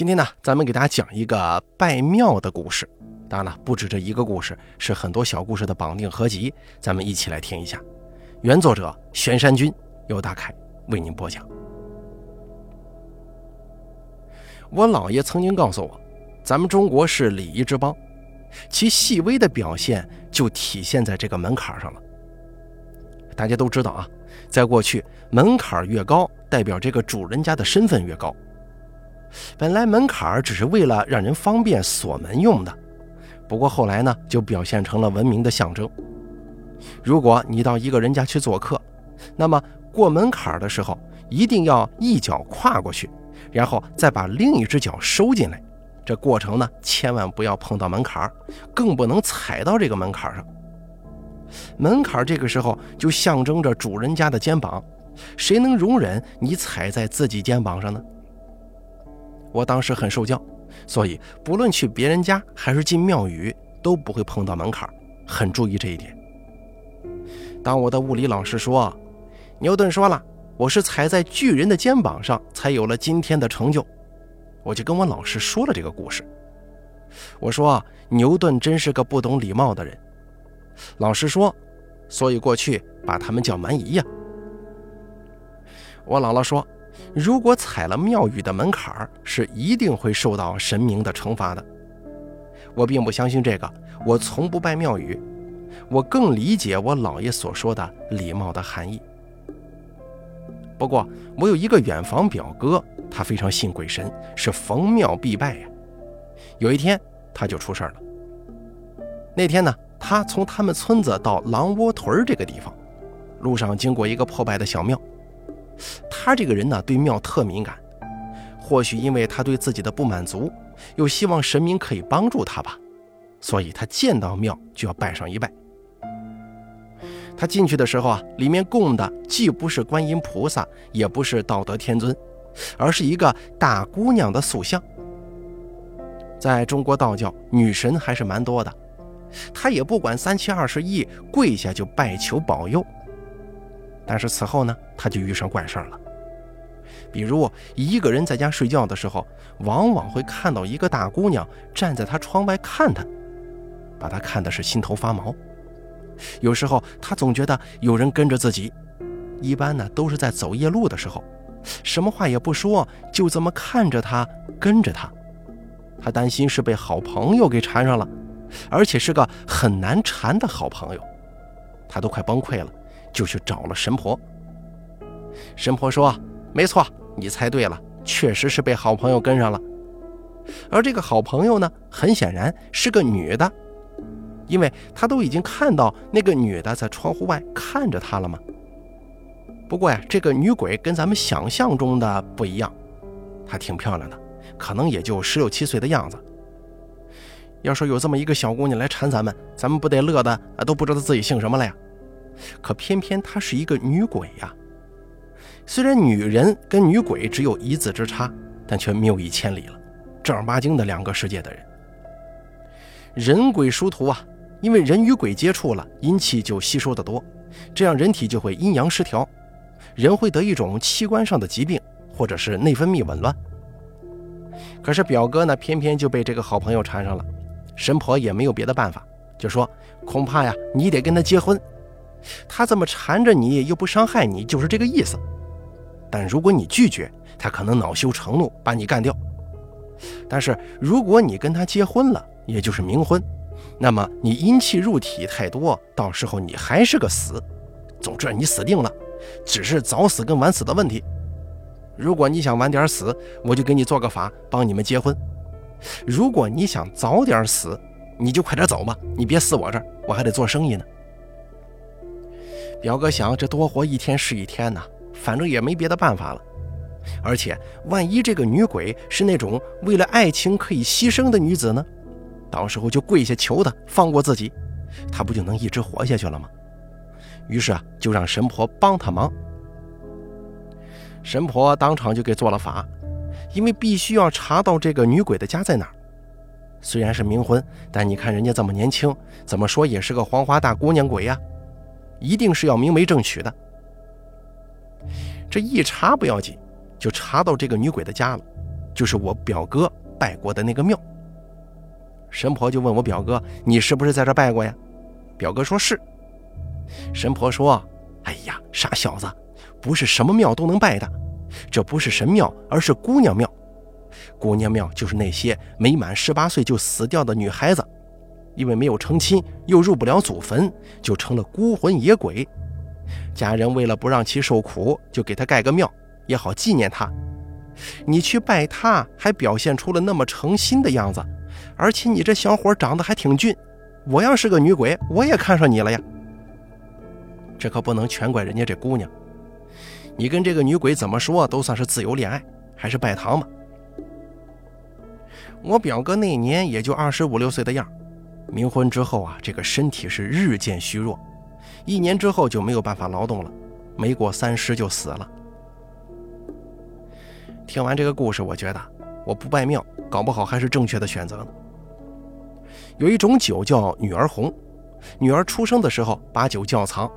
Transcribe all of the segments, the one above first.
今天呢，咱们给大家讲一个拜庙的故事。当然了，不止这一个故事，是很多小故事的绑定合集。咱们一起来听一下。原作者玄山君由大凯为您播讲。我姥爷曾经告诉我，咱们中国是礼仪之邦，其细微的表现就体现在这个门槛上了。大家都知道啊，在过去，门槛越高，代表这个主人家的身份越高。本来门槛只是为了让人方便锁门用的，不过后来呢，就表现成了文明的象征。如果你到一个人家去做客，那么过门槛的时候，一定要一脚跨过去，然后再把另一只脚收进来。这过程呢，千万不要碰到门槛，更不能踩到这个门槛上。门槛这个时候就象征着主人家的肩膀，谁能容忍你踩在自己肩膀上呢？我当时很受教，所以不论去别人家还是进庙宇，都不会碰到门槛，很注意这一点。当我的物理老师说：“牛顿说了，我是踩在巨人的肩膀上，才有了今天的成就。”我就跟我老师说了这个故事。我说：“牛顿真是个不懂礼貌的人。”老师说：“所以过去把他们叫蛮夷呀。”我姥姥说。如果踩了庙宇的门槛是一定会受到神明的惩罚的。我并不相信这个，我从不拜庙宇，我更理解我姥爷所说的礼貌的含义。不过，我有一个远房表哥，他非常信鬼神，是逢庙必拜呀。有一天，他就出事了。那天呢，他从他们村子到狼窝屯这个地方，路上经过一个破败的小庙。他这个人呢，对庙特敏感，或许因为他对自己的不满足，又希望神明可以帮助他吧，所以他见到庙就要拜上一拜。他进去的时候啊，里面供的既不是观音菩萨，也不是道德天尊，而是一个大姑娘的塑像。在中国道教，女神还是蛮多的，他也不管三七二十一，跪下就拜求保佑。但是此后呢，他就遇上怪事了。比如一个人在家睡觉的时候，往往会看到一个大姑娘站在他窗外看他，把他看的是心头发毛。有时候他总觉得有人跟着自己，一般呢都是在走夜路的时候，什么话也不说，就这么看着他，跟着他。他担心是被好朋友给缠上了，而且是个很难缠的好朋友，他都快崩溃了。就去找了神婆。神婆说：“没错，你猜对了，确实是被好朋友跟上了。而这个好朋友呢，很显然是个女的，因为他都已经看到那个女的在窗户外看着他了嘛。不过呀，这个女鬼跟咱们想象中的不一样，她挺漂亮的，可能也就十六七岁的样子。要说有这么一个小姑娘来缠咱们，咱们不得乐的啊，都不知道自己姓什么了呀。”可偏偏她是一个女鬼呀！虽然女人跟女鬼只有一字之差，但却谬以千里了，正儿八经的两个世界的人。人鬼殊途啊！因为人与鬼接触了，阴气就吸收的多，这样人体就会阴阳失调，人会得一种器官上的疾病，或者是内分泌紊乱。可是表哥呢，偏偏就被这个好朋友缠上了，神婆也没有别的办法，就说恐怕呀，你得跟他结婚。他这么缠着你，又不伤害你，就是这个意思。但如果你拒绝，他可能恼羞成怒，把你干掉。但是如果你跟他结婚了，也就是冥婚，那么你阴气入体太多，到时候你还是个死。总之，你死定了，只是早死跟晚死的问题。如果你想晚点死，我就给你做个法，帮你们结婚。如果你想早点死，你就快点走吧，你别死我这儿，我还得做生意呢。表哥想，这多活一天是一天呐，反正也没别的办法了。而且，万一这个女鬼是那种为了爱情可以牺牲的女子呢？到时候就跪下求她放过自己，她不就能一直活下去了吗？于是啊，就让神婆帮他忙。神婆当场就给做了法，因为必须要查到这个女鬼的家在哪儿。虽然是冥婚，但你看人家这么年轻，怎么说也是个黄花大姑娘鬼呀。一定是要明媒正娶的。这一查不要紧，就查到这个女鬼的家了。就是我表哥拜过的那个庙。神婆就问我表哥：“你是不是在这拜过呀？”表哥说是。神婆说：“哎呀，傻小子，不是什么庙都能拜的，这不是神庙，而是姑娘庙。姑娘庙就是那些没满十八岁就死掉的女孩子，因为没有成亲，又入不了祖坟，就成了孤魂野鬼。家人为了不让其受苦，就给他盖个庙，也好纪念他。你去拜他，还表现出了那么诚心的样子，而且你这小伙长得还挺俊。我要是个女鬼，我也看上你了呀。”这可不能全怪人家这姑娘，你跟这个女鬼怎么说都算是自由恋爱，还是拜堂吧。我表哥那年也就二十五六岁的样，冥婚之后啊，这个身体是日渐虚弱，一年之后就没有办法劳动了，没过三十就死了。听完这个故事，我觉得我不拜庙，搞不好还是正确的选择呢。有一种酒叫女儿红，女儿出生的时候把酒窖藏。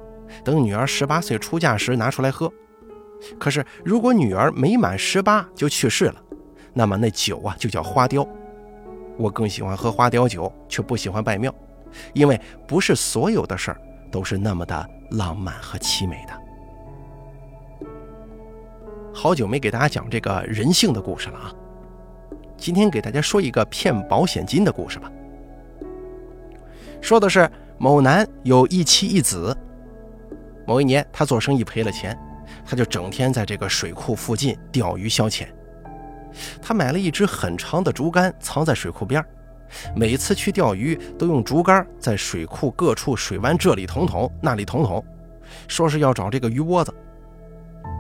等女儿十八岁出嫁时拿出来喝，可是如果女儿没满十八就去世了，那么那酒啊就叫花雕。我更喜欢喝花雕酒，却不喜欢拜庙，因为不是所有的事儿都是那么的浪漫和凄美的。好久没给大家讲这个人性的故事了啊，今天给大家说一个骗保险金的故事吧。说的是某男有一妻一子。某一年，他做生意赔了钱，他就整天在这个水库附近钓鱼消遣。他买了一支很长的竹竿，藏在水库边每次去钓鱼都用竹竿在水库各处水湾这里捅捅，那里捅捅，说是要找这个鱼窝子。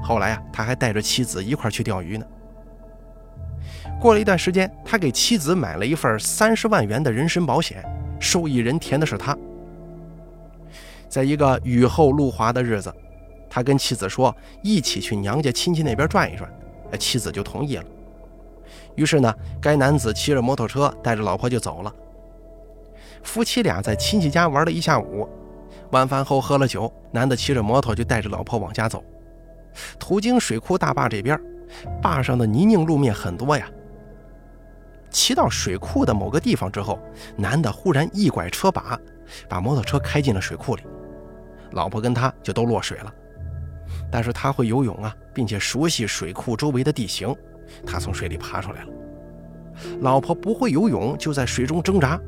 后来啊，他还带着妻子一块去钓鱼呢。过了一段时间，他给妻子买了一份三十万元的人身保险，受益人填的是他。在一个雨后路滑的日子，他跟妻子说一起去娘家亲戚那边转一转，妻子就同意了。于是呢，该男子骑着摩托车带着老婆就走了。夫妻俩在亲戚家玩了一下午，晚饭后喝了酒，男的骑着摩托就带着老婆往家走。途经水库大坝这边，坝上的泥泞路面很多呀。骑到水库的某个地方之后，男的忽然一拐车把，把摩托车开进了水库里。老婆跟他就都落水了，但是他会游泳啊，并且熟悉水库周围的地形，他从水里爬出来了。老婆不会游泳，就在水中挣扎。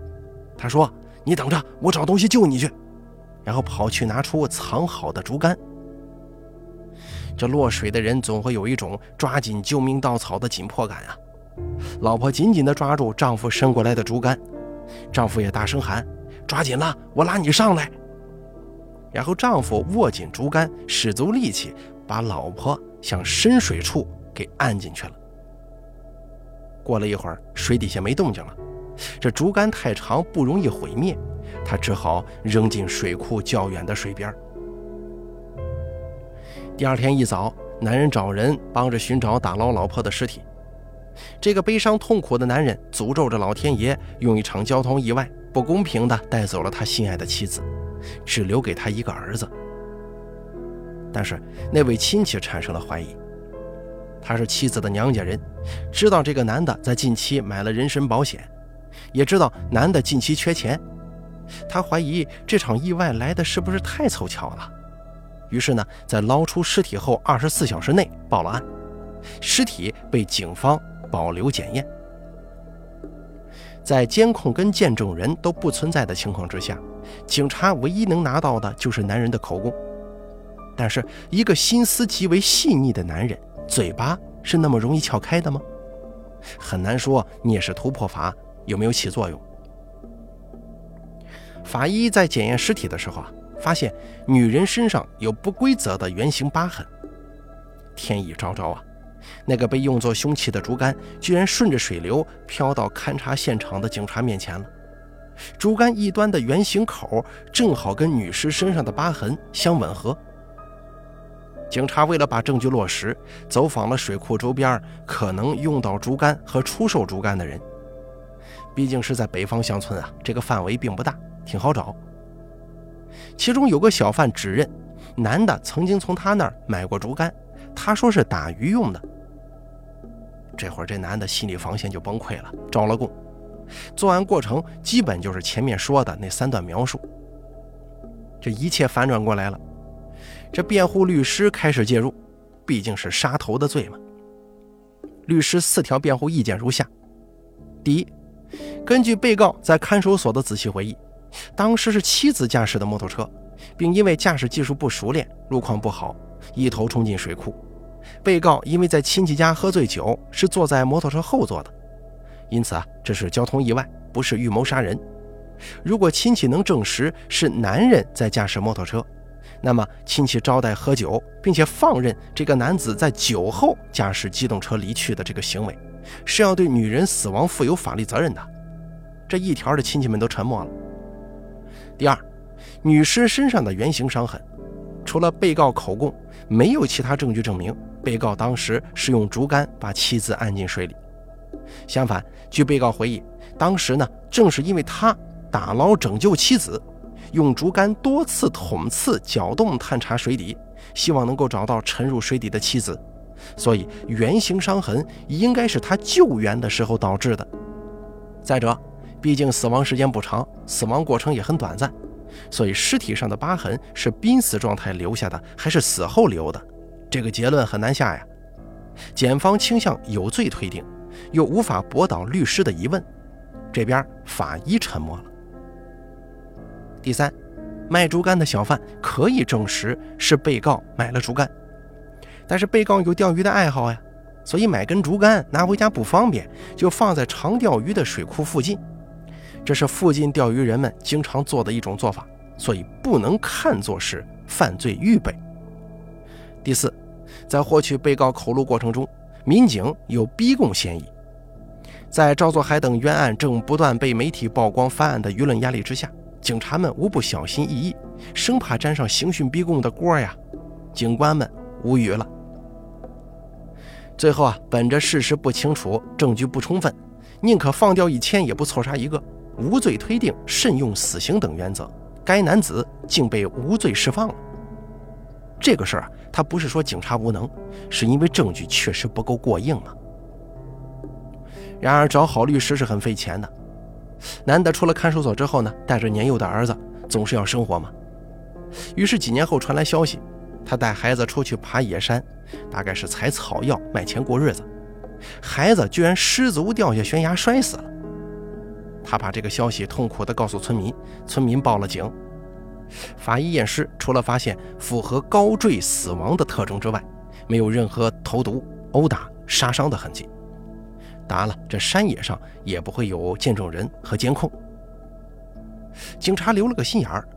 他说：“你等着，我找东西救你去。”然后跑去拿出藏好的竹竿。这落水的人总会有一种抓紧救命稻草的紧迫感啊！老婆紧紧地抓住丈夫伸过来的竹竿，丈夫也大声喊：“抓紧了，我拉你上来。”然后丈夫握紧竹竿，使足力气，把老婆向深水处给按进去了。过了一会儿，水底下没动静了，这竹竿太长，不容易毁灭，他只好扔进水库较远的水边。第二天一早，男人找人帮着寻找打捞老婆的尸体。这个悲伤痛苦的男人诅咒着老天爷，用一场交通意外不公平地带走了他心爱的妻子。只留给他一个儿子，但是那位亲戚产生了怀疑。他是妻子的娘家人，知道这个男的在近期买了人身保险，也知道男的近期缺钱。他怀疑这场意外来的是不是太凑巧了？于是呢，在捞出尸体后二十四小时内报了案，尸体被警方保留检验。在监控跟见证人都不存在的情况之下。警察唯一能拿到的就是男人的口供，但是一个心思极为细腻的男人，嘴巴是那么容易撬开的吗？很难说。聂氏突破法有没有起作用？法医在检验尸体的时候啊，发现女人身上有不规则的圆形疤痕。天意昭昭啊，那个被用作凶器的竹竿居然顺着水流飘到勘察现场的警察面前了。竹竿一端的圆形口正好跟女尸身上的疤痕相吻合。警察为了把证据落实，走访了水库周边可能用到竹竿和出售竹竿的人。毕竟是在北方乡村啊，这个范围并不大，挺好找。其中有个小贩指认，男的曾经从他那儿买过竹竿，他说是打鱼用的。这会儿这男的心理防线就崩溃了，招了供。作案过程基本就是前面说的那三段描述。这一切反转过来了，这辩护律师开始介入，毕竟是杀头的罪嘛。律师四条辩护意见如下：第一，根据被告在看守所的仔细回忆，当时是妻子驾驶的摩托车，并因为驾驶技术不熟练，路况不好，一头冲进水库。被告因为在亲戚家喝醉酒，是坐在摩托车后座的。因此啊，这是交通意外，不是预谋杀人。如果亲戚能证实是男人在驾驶摩托车，那么亲戚招待喝酒，并且放任这个男子在酒后驾驶机动车离去的这个行为，是要对女人死亡负有法律责任的。这一条的亲戚们都沉默了。第二，女尸身上的圆形伤痕，除了被告口供，没有其他证据证明被告当时是用竹竿把妻子按进水里。相反，据被告回忆，当时呢，正是因为他打捞拯救妻子，用竹竿多次捅刺、搅动、探查水底，希望能够找到沉入水底的妻子，所以圆形伤痕应该是他救援的时候导致的。再者，毕竟死亡时间不长，死亡过程也很短暂，所以尸体上的疤痕是濒死状态留下的，还是死后留的？这个结论很难下呀。检方倾向有罪推定。又无法驳倒律师的疑问，这边法医沉默了。第三，卖竹竿的小贩可以证实是被告买了竹竿，但是被告有钓鱼的爱好呀，所以买根竹竿拿回家不方便，就放在常钓鱼的水库附近，这是附近钓鱼人们经常做的一种做法，所以不能看作是犯罪预备。第四，在获取被告口录过程中。民警有逼供嫌疑，在赵作海等冤案正不断被媒体曝光翻案的舆论压力之下，警察们无不小心翼翼，生怕沾上刑讯逼供的锅呀。警官们无语了。最后啊，本着事实不清楚、证据不充分，宁可放掉一千也不错杀一个，无罪推定、慎用死刑等原则，该男子竟被无罪释放了。这个事儿啊。他不是说警察无能，是因为证据确实不够过硬嘛。然而找好律师是很费钱的。男的出了看守所之后呢，带着年幼的儿子，总是要生活嘛。于是几年后传来消息，他带孩子出去爬野山，大概是采草药卖钱过日子，孩子居然失足掉下悬崖摔死了。他把这个消息痛苦地告诉村民，村民报了警。法医验尸，除了发现符合高坠死亡的特征之外，没有任何投毒、殴打、杀伤的痕迹。当然了，这山野上也不会有见证人和监控。警察留了个心眼儿，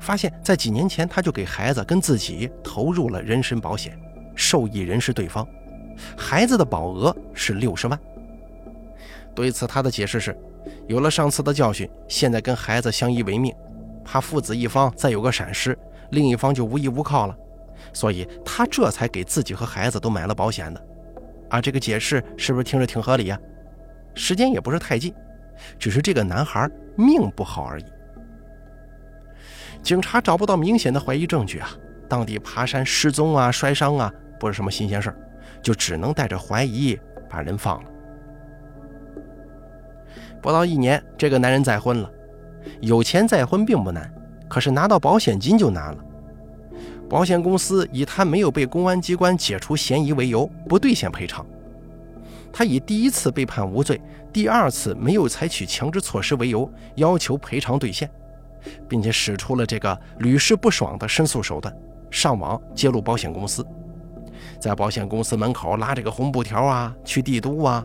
发现，在几年前他就给孩子跟自己投入了人身保险，受益人是对方，孩子的保额是六十万。对此，他的解释是：有了上次的教训，现在跟孩子相依为命。怕父子一方再有个闪失，另一方就无依无靠了，所以他这才给自己和孩子都买了保险的。啊，这个解释是不是听着挺合理呀？时间也不是太近，只是这个男孩命不好而已。警察找不到明显的怀疑证据啊，当地爬山失踪啊、摔伤啊，不是什么新鲜事儿，就只能带着怀疑把人放了。不到一年，这个男人再婚了。有钱再婚并不难，可是拿到保险金就难了。保险公司以他没有被公安机关解除嫌疑为由，不兑现赔偿。他以第一次被判无罪，第二次没有采取强制措施为由，要求赔偿兑现，并且使出了这个屡试不爽的申诉手段，上网揭露保险公司，在保险公司门口拉这个红布条啊，去帝都啊。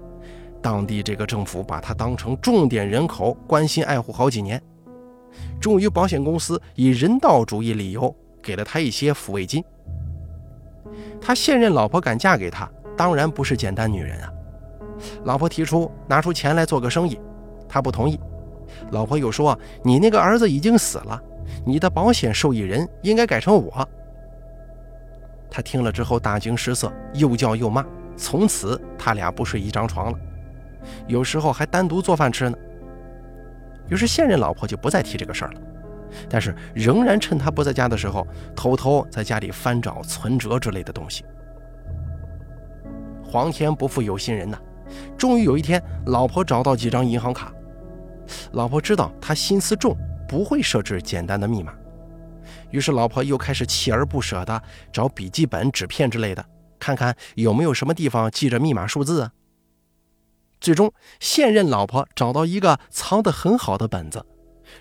当地这个政府把他当成重点人口，关心爱护好几年。终于，保险公司以人道主义理由给了他一些抚慰金。他现任老婆敢嫁给他，当然不是简单女人啊。老婆提出拿出钱来做个生意，他不同意。老婆又说：“你那个儿子已经死了，你的保险受益人应该改成我。”他听了之后大惊失色，又叫又骂。从此，他俩不睡一张床了，有时候还单独做饭吃呢。于是现任老婆就不再提这个事儿了，但是仍然趁他不在家的时候，偷偷在家里翻找存折之类的东西。皇天不负有心人呐，终于有一天，老婆找到几张银行卡。老婆知道他心思重，不会设置简单的密码，于是老婆又开始锲而不舍地找笔记本、纸片之类的，看看有没有什么地方记着密码数字啊。最终，现任老婆找到一个藏得很好的本子，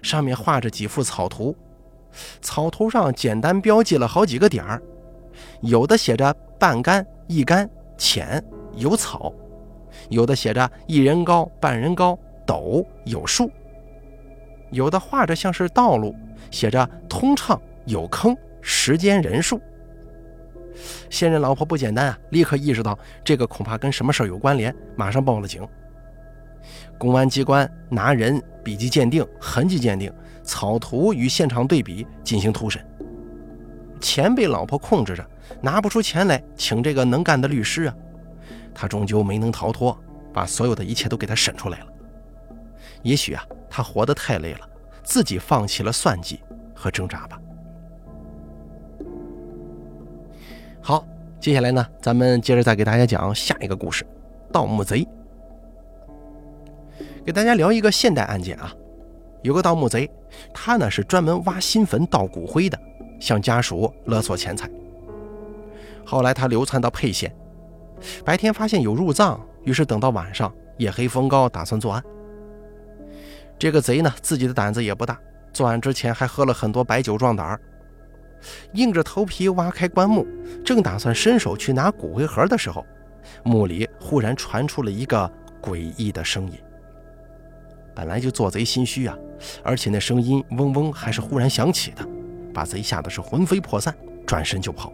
上面画着几幅草图，草图上简单标记了好几个点儿，有的写着半干、一干、浅、有草，有的写着一人高、半人高。陡有树，有的画着像是道路，写着通畅有坑，时间人数。现任老婆不简单啊，立刻意识到这个恐怕跟什么事儿有关联，马上报了警。公安机关拿人笔迹鉴定、痕迹鉴定、草图与现场对比进行突审。钱被老婆控制着，拿不出钱来请这个能干的律师啊，他终究没能逃脱，把所有的一切都给他审出来了。也许啊，他活得太累了，自己放弃了算计和挣扎吧。好，接下来呢，咱们接着再给大家讲下一个故事——盗墓贼。给大家聊一个现代案件啊，有个盗墓贼，他呢是专门挖新坟盗骨灰的，向家属勒索钱财。后来他流窜到沛县，白天发现有入葬，于是等到晚上，夜黑风高，打算作案。这个贼呢，自己的胆子也不大，作案之前还喝了很多白酒壮胆儿，硬着头皮挖开棺木，正打算伸手去拿骨灰盒的时候，墓里忽然传出了一个诡异的声音。本来就做贼心虚啊，而且那声音嗡嗡还是忽然响起的，把贼吓得是魂飞魄散，转身就跑。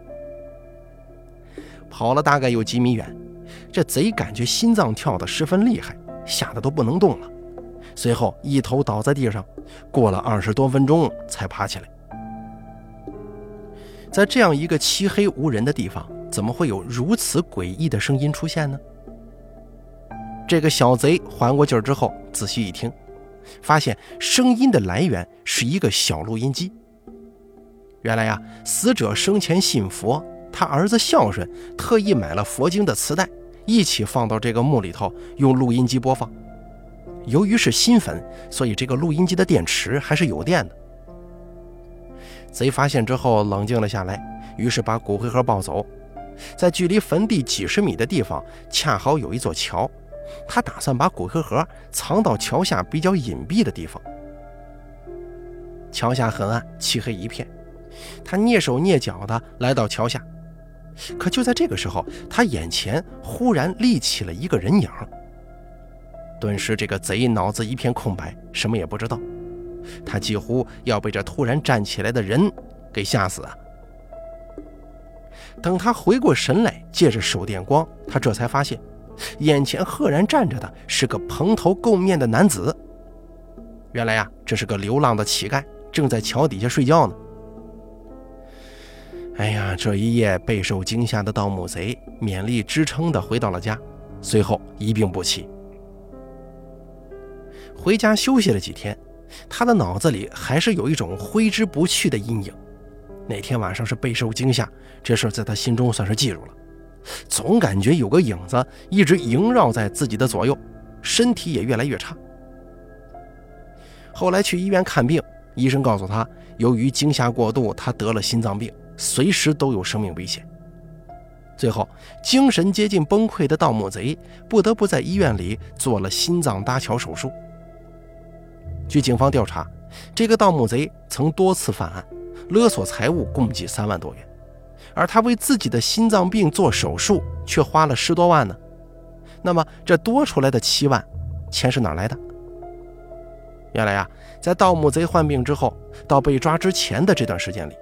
跑了大概有几米远，这贼感觉心脏跳得十分厉害，吓得都不能动了。随后一头倒在地上，过了二十多分钟才爬起来。在这样一个漆黑无人的地方，怎么会有如此诡异的声音出现呢？这个小贼缓过劲儿之后，仔细一听，发现声音的来源是一个小录音机。原来呀，死者生前信佛，他儿子孝顺，特意买了佛经的磁带，一起放到这个墓里头，用录音机播放。由于是新坟，所以这个录音机的电池还是有电的。贼发现之后冷静了下来，于是把骨灰盒抱走。在距离坟地几十米的地方，恰好有一座桥，他打算把骨灰盒藏到桥下比较隐蔽的地方。桥下很暗，漆黑一片。他蹑手蹑脚地来到桥下，可就在这个时候，他眼前忽然立起了一个人影。顿时，这个贼脑子一片空白，什么也不知道。他几乎要被这突然站起来的人给吓死啊！等他回过神来，借着手电光，他这才发现，眼前赫然站着的是个蓬头垢面的男子。原来呀，这是个流浪的乞丐，正在桥底下睡觉呢。哎呀，这一夜备受惊吓的盗墓贼勉力支撑的回到了家，随后一病不起。回家休息了几天，他的脑子里还是有一种挥之不去的阴影。那天晚上是备受惊吓，这事在他心中算是记住了。总感觉有个影子一直萦绕在自己的左右，身体也越来越差。后来去医院看病，医生告诉他，由于惊吓过度，他得了心脏病，随时都有生命危险。最后，精神接近崩溃的盗墓贼不得不在医院里做了心脏搭桥手术。据警方调查，这个盗墓贼曾多次犯案，勒索财物共计三万多元，而他为自己的心脏病做手术却花了十多万呢。那么这多出来的七万，钱是哪来的？原来呀，在盗墓贼患病之后，到被抓之前的这段时间里，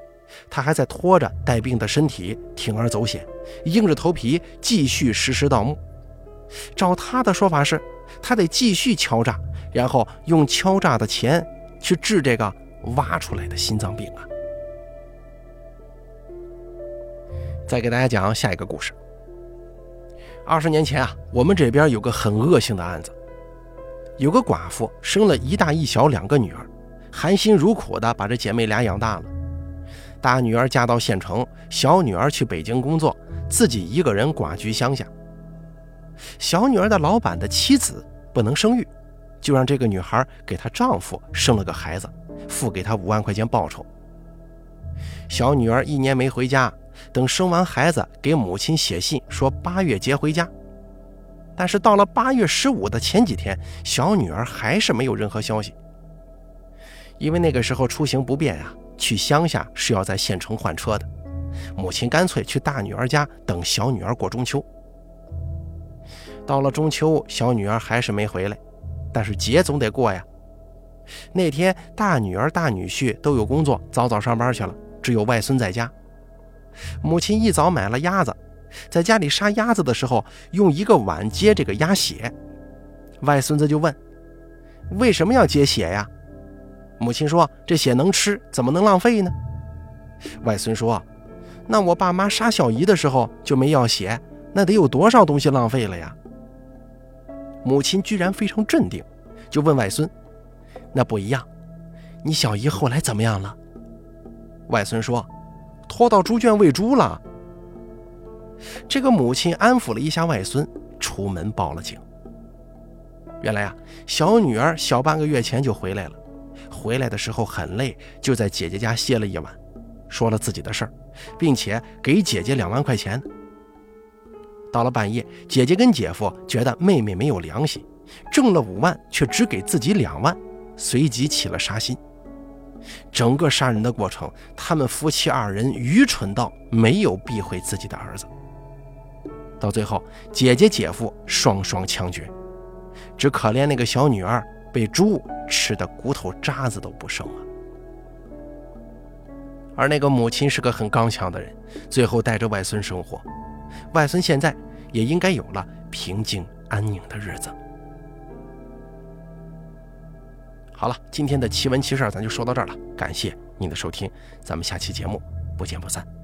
他还在拖着带病的身体铤而走险，硬着头皮继续实施盗墓。照他的说法是，他得继续敲诈。然后用敲诈的钱去治这个挖出来的心脏病啊！再给大家讲下一个故事。二十年前啊，我们这边有个很恶性的案子，有个寡妇生了一大一小两个女儿，含辛茹苦的把这姐妹俩养大了。大女儿嫁到县城，小女儿去北京工作，自己一个人寡居乡下。小女儿的老板的妻子不能生育，就让这个女孩给她丈夫生了个孩子，付给她五万块钱报酬。小女儿一年没回家，等生完孩子，给母亲写信说八月节回家。但是到了八月十五的前几天，小女儿还是没有任何消息。因为那个时候出行不便呀，去乡下是要在县城换车的。母亲干脆去大女儿家等小女儿过中秋。到了中秋，小女儿还是没回来，但是节总得过呀。那天大女儿、大女婿都有工作，早早上班去了，只有外孙在家。母亲一早买了鸭子。在家里杀鸭子的时候，用一个碗接这个鸭血，外孙子就问：“为什么要接血呀？”母亲说：“这血能吃，怎么能浪费呢？”外孙说：“那我爸妈杀小姨的时候就没要血，那得有多少东西浪费了呀？”母亲居然非常镇定，就问外孙：“那不一样，你小姨后来怎么样了？”外孙说：“拖到猪圈喂猪了。”这个母亲安抚了一下外孙，出门报了警。原来啊，小女儿小半个月前就回来了，回来的时候很累，就在姐姐家歇了一晚，说了自己的事儿，并且给姐姐两万块钱。到了半夜，姐姐跟姐夫觉得妹妹没有良心，挣了五万却只给自己两万，随即起了杀心。整个杀人的过程，他们夫妻二人愚蠢到没有避讳自己的儿子。到最后，姐姐姐夫双双枪决，只可怜那个小女儿被猪吃的骨头渣子都不剩了。而那个母亲是个很刚强的人，最后带着外孙生活，外孙现在也应该有了平静安宁的日子。好了，今天的奇闻奇事咱就说到这儿了，感谢您的收听，咱们下期节目不见不散。